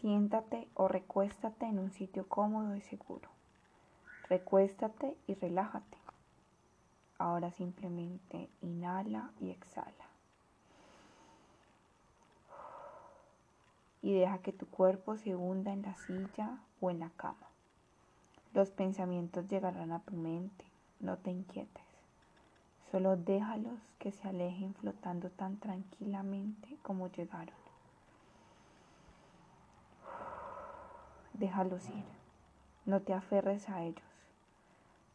Siéntate o recuéstate en un sitio cómodo y seguro. Recuéstate y relájate. Ahora simplemente inhala y exhala. Y deja que tu cuerpo se hunda en la silla o en la cama. Los pensamientos llegarán a tu mente, no te inquietes. Solo déjalos que se alejen flotando tan tranquilamente como llegaron. Déjalos ir. No te aferres a ellos.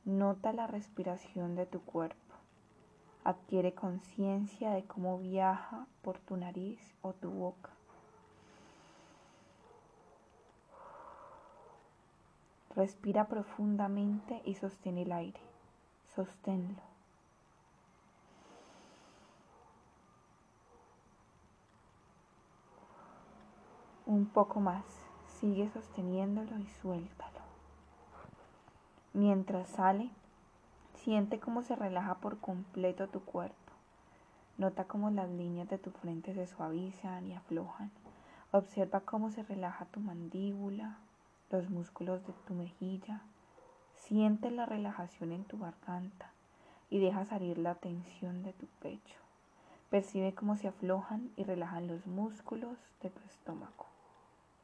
Nota la respiración de tu cuerpo. Adquiere conciencia de cómo viaja por tu nariz o tu boca. Respira profundamente y sostén el aire. Sosténlo. Un poco más. Sigue sosteniéndolo y suéltalo. Mientras sale, siente cómo se relaja por completo tu cuerpo. Nota cómo las líneas de tu frente se suavizan y aflojan. Observa cómo se relaja tu mandíbula, los músculos de tu mejilla. Siente la relajación en tu garganta y deja salir la tensión de tu pecho. Percibe cómo se aflojan y relajan los músculos de tu estómago.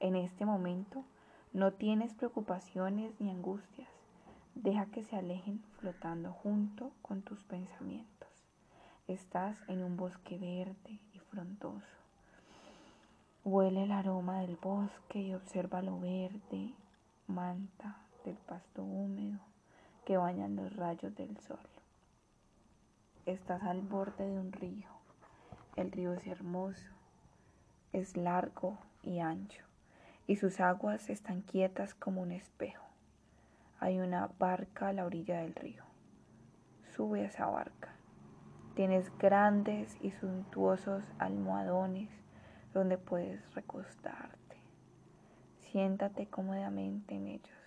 En este momento no tienes preocupaciones ni angustias. Deja que se alejen flotando junto con tus pensamientos. Estás en un bosque verde y frondoso. Huele el aroma del bosque y observa lo verde, manta del pasto húmedo que bañan los rayos del sol. Estás al borde de un río. El río es hermoso, es largo y ancho y sus aguas están quietas como un espejo. Hay una barca a la orilla del río. Sube a esa barca. Tienes grandes y suntuosos almohadones donde puedes recostarte. Siéntate cómodamente en ellos.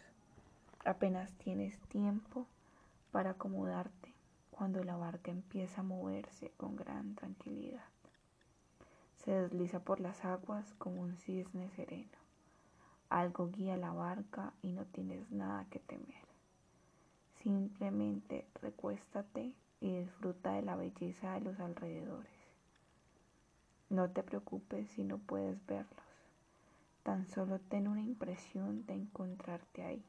Apenas tienes tiempo para acomodarte cuando la barca empieza a moverse con gran tranquilidad. Se desliza por las aguas como un cisne sereno. Algo guía la barca y no tienes nada que temer. Simplemente recuéstate y disfruta de la belleza de los alrededores. No te preocupes si no puedes verlos. Tan solo ten una impresión de encontrarte ahí.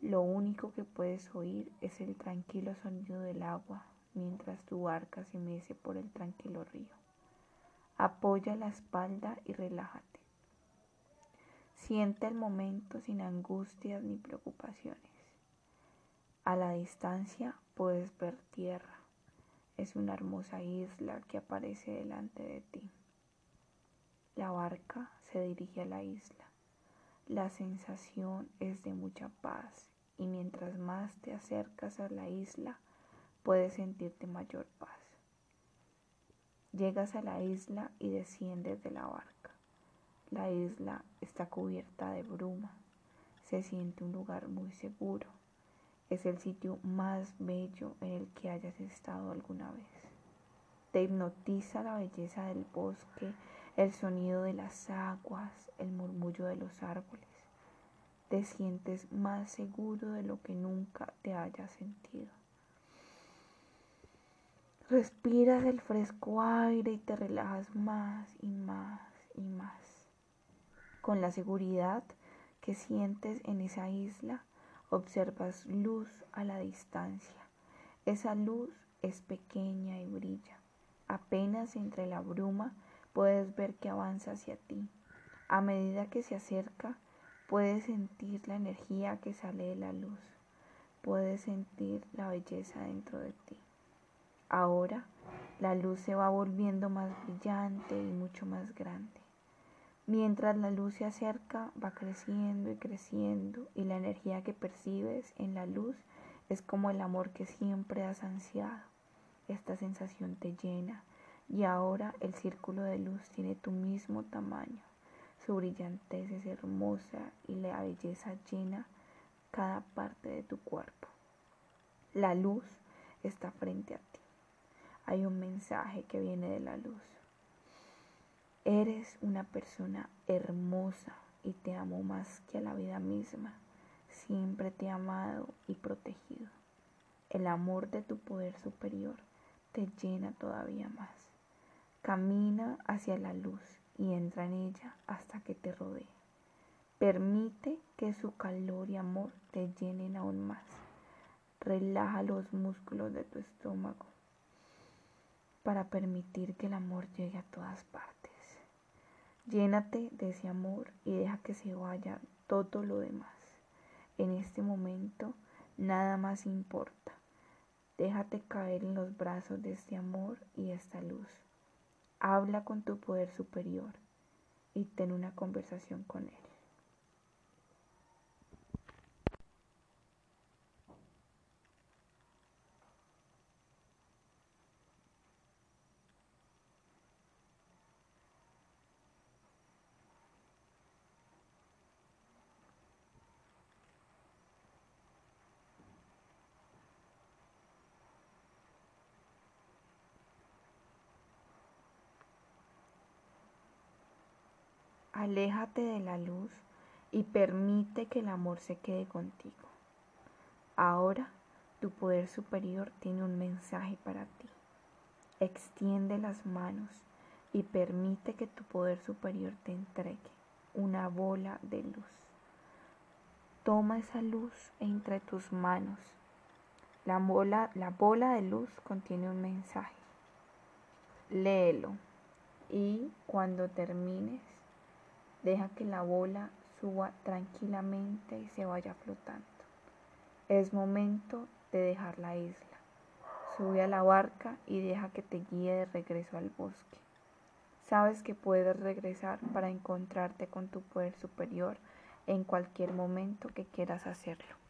Lo único que puedes oír es el tranquilo sonido del agua mientras tu barca se mece por el tranquilo río. Apoya la espalda y relájate. Siente el momento sin angustias ni preocupaciones. A la distancia puedes ver tierra. Es una hermosa isla que aparece delante de ti. La barca se dirige a la isla. La sensación es de mucha paz y mientras más te acercas a la isla, puedes sentirte mayor paz. Llegas a la isla y desciendes de la barca. La isla está cubierta de bruma. Se siente un lugar muy seguro. Es el sitio más bello en el que hayas estado alguna vez. Te hipnotiza la belleza del bosque, el sonido de las aguas, el murmullo de los árboles. Te sientes más seguro de lo que nunca te hayas sentido. Respiras el fresco aire y te relajas más y más y más con la seguridad que sientes en esa isla, observas luz a la distancia. Esa luz es pequeña y brilla. Apenas entre la bruma puedes ver que avanza hacia ti. A medida que se acerca, puedes sentir la energía que sale de la luz. Puedes sentir la belleza dentro de ti. Ahora la luz se va volviendo más brillante y mucho más grande. Mientras la luz se acerca, va creciendo y creciendo y la energía que percibes en la luz es como el amor que siempre has ansiado. Esta sensación te llena y ahora el círculo de luz tiene tu mismo tamaño. Su brillantez es hermosa y la belleza llena cada parte de tu cuerpo. La luz está frente a ti. Hay un mensaje que viene de la luz. Eres una persona hermosa, y te amo más que a la vida misma. Siempre te he amado y protegido. El amor de tu poder superior te llena todavía más. Camina hacia la luz y entra en ella hasta que te rodee. Permite que su calor y amor te llenen aún más. Relaja los músculos de tu estómago para permitir que el amor llegue a todas partes. Llénate de ese amor y deja que se vaya todo lo demás. En este momento nada más importa. Déjate caer en los brazos de este amor y esta luz. Habla con tu poder superior y ten una conversación con él. Aléjate de la luz y permite que el amor se quede contigo. Ahora tu poder superior tiene un mensaje para ti. Extiende las manos y permite que tu poder superior te entregue una bola de luz. Toma esa luz entre tus manos. La bola, la bola de luz contiene un mensaje. Léelo y cuando termines Deja que la bola suba tranquilamente y se vaya flotando. Es momento de dejar la isla. Sube a la barca y deja que te guíe de regreso al bosque. Sabes que puedes regresar para encontrarte con tu poder superior en cualquier momento que quieras hacerlo.